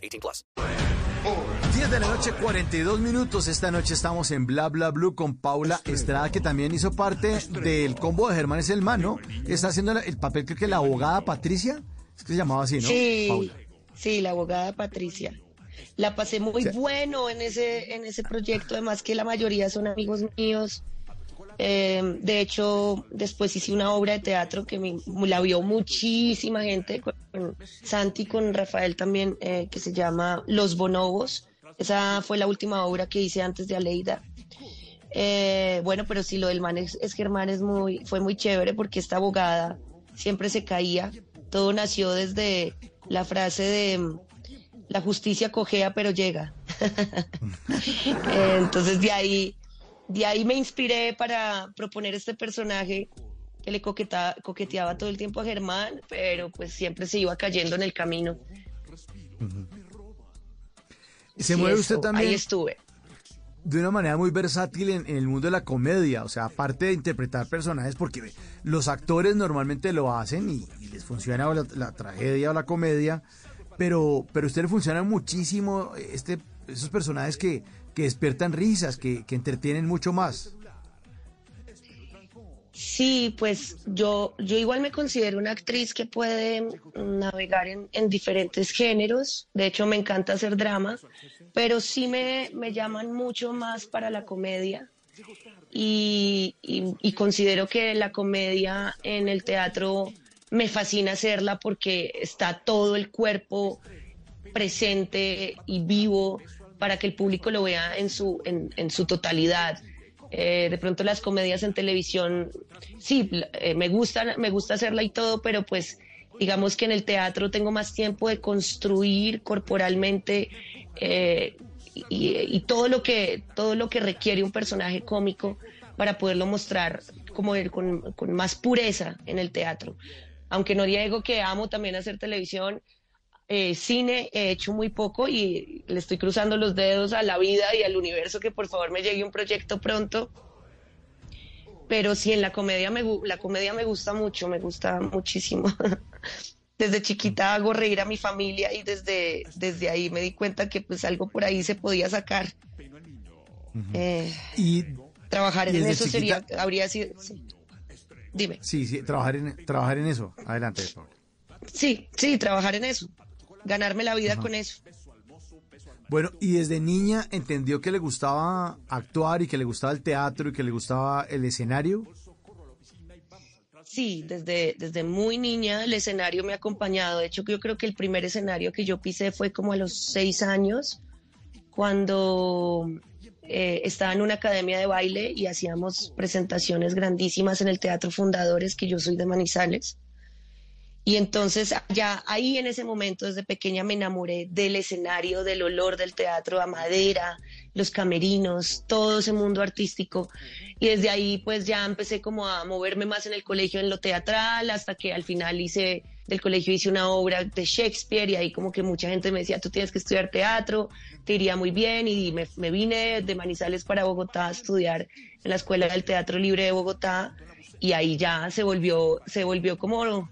18 plus. 10 de la noche, 42 minutos. Esta noche estamos en Bla Bla Blue con Paula Estrada, que también hizo parte del combo de Germán es el mano. Está haciendo el papel, creo que la abogada Patricia. Es que se llamaba así, ¿no? Sí, Paula. sí, la abogada Patricia. La pasé muy bueno en ese, en ese proyecto, además que la mayoría son amigos míos. Eh, de hecho, después hice una obra de teatro que me, la vio muchísima gente, con, con Santi, con Rafael también, eh, que se llama Los Bonobos. Esa fue la última obra que hice antes de Aleida. Eh, bueno, pero sí, lo del man es, es Germán es muy, fue muy chévere porque esta abogada siempre se caía. Todo nació desde la frase de la justicia cojea pero llega. Entonces de ahí, de ahí me inspiré para proponer este personaje que le coqueta- coqueteaba todo el tiempo a Germán, pero pues siempre se iba cayendo en el camino. Se Sí, mueve usted eso, también Ahí estuve. de una manera muy versátil en, en el mundo de la comedia. O sea, aparte de interpretar personajes, porque los actores normalmente lo hacen y, y les funciona o la, la tragedia o la comedia, pero, pero a usted le funciona muchísimo este, esos personajes que, que despiertan risas, que, que entretienen mucho más. Sí, pues yo, yo igual me considero una actriz que puede navegar en, en diferentes géneros. De hecho, me encanta hacer drama, pero sí me, me llaman mucho más para la comedia. Y, y- y considero que la comedia en el teatro me fascina hacerla porque está todo el cuerpo presente y vivo para que el público lo vea en su, en, su totalidad. Eh, de pronto las comedias en televisión, sí, eh, me me gusta hacerla y todo, pero pues digamos que en el teatro tengo más tiempo de construir corporalmente eh, y, y todo lo que todo lo que requiere un personaje cómico para poderlo mostrar como el- con, con más pureza en el teatro. Aunque no niego que amo también hacer televisión, eh, cine he hecho muy poco y le estoy cruzando los dedos a la vida y al universo que por favor me llegue un proyecto pronto. Pero sí, en la comedia me, la comedia me gusta mucho, me gusta muchísimo. Desde chiquita hago reír a mi familia y desde, desde ahí me di cuenta que pues algo por ahí se podía sacar. Eh, Y trabajar ¿Y en eso sería, chiquita? habría sido... sí. Dime. sí, sí, trabajar en, trabajar en eso. Adelante, Paula. Sí, sí, trabajar en eso. Ganarme la vida con eso. Bueno, y desde niña entendió que le gustaba actuar y que le gustaba el teatro y que le gustaba el escenario. Sí, desde, desde muy niña el escenario me ha acompañado. De hecho, yo creo que el primer escenario que yo pisé fue como a los seis años, cuando eh, estaba en una academia de baile y hacíamos presentaciones grandísimas en el Teatro Fundadores, que yo soy de Manizales. Y entonces ya ahí en ese momento desde pequeña me enamoré del escenario, del olor del teatro, a madera, los camerinos, todo ese mundo artístico. Y desde ahí pues ya empecé como a moverme más en el colegio en lo teatral, hasta que al final hice, del colegio hice una obra de Shakespeare y ahí como que mucha gente me decía, tú tienes que estudiar teatro, te iría muy bien. Y me, me vine de Manizales para Bogotá a estudiar en la Escuela del Teatro Libre de Bogotá y ahí ya se volvió, se volvió como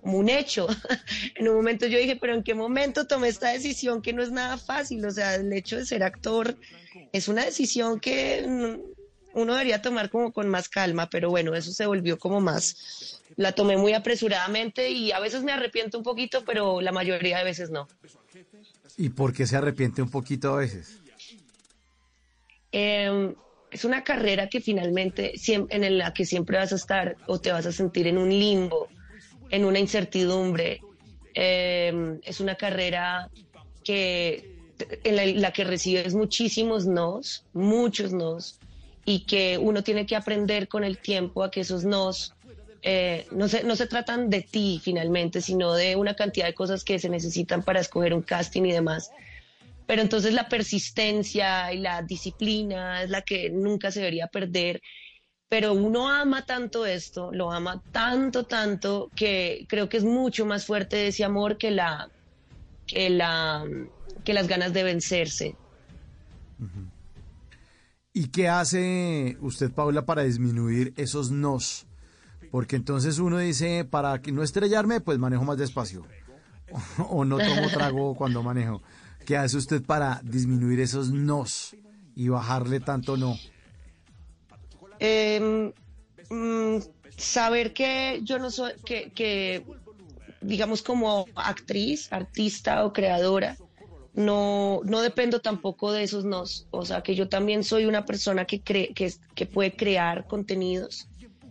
como un hecho. en un momento yo dije, pero ¿en qué momento tomé esta decisión que no es nada fácil? O sea, el hecho de ser actor es una decisión que uno debería tomar como con más calma, pero bueno, eso se volvió como más. La tomé muy apresuradamente y a veces me arrepiento un poquito, pero la mayoría de veces no. ¿Y por qué se arrepiente un poquito a veces? Eh, es una carrera que finalmente en la que siempre vas a estar o te vas a sentir en un limbo, en una incertidumbre. Eh, es una carrera que en la, la que recibes muchísimos nos, muchos nos, y que uno tiene que aprender con el tiempo a que esos nos eh, no, se, no se tratan de ti finalmente, sino de una cantidad de cosas que se necesitan para escoger un casting y demás. Pero entonces la persistencia y la disciplina es la que nunca se debería perder. Pero uno ama tanto esto, lo ama tanto, tanto, que creo que es mucho más fuerte ese amor que, la, que, la, que las ganas de vencerse. ¿Y qué hace usted, Paula, para disminuir esos nos? Porque entonces uno dice, para que no estrellarme, pues manejo más despacio. o no tomo trago cuando manejo. ¿Qué hace usted para disminuir esos nos y bajarle tanto no? Mm, saber que yo no soy, que, que, digamos como actriz, artista o creadora, no, no dependo tampoco de esos nos. O sea, que yo también soy una persona que, cree, que, que puede crear contenidos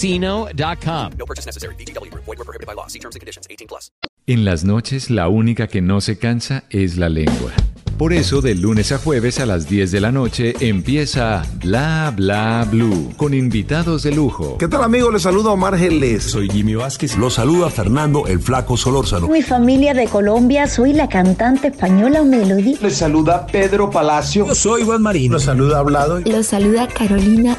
ChumbaCasino.com. No purchase necessary. BGW. Void were prohibited by law. See terms and conditions. 18 plus. En las noches, la única que no se cansa es la lengua. Por eso, de lunes a jueves a las 10 de la noche empieza Bla Bla Blue con invitados de lujo. ¿Qué tal amigos? Les saluda Omar Geles. Soy Jimmy Vázquez. Los saluda Fernando el Flaco Solórzano. Mi familia de Colombia, soy la cantante española Melody. Les saluda Pedro Palacio. Yo soy Iván Marino. Los saluda Hablado. Los saluda Carolina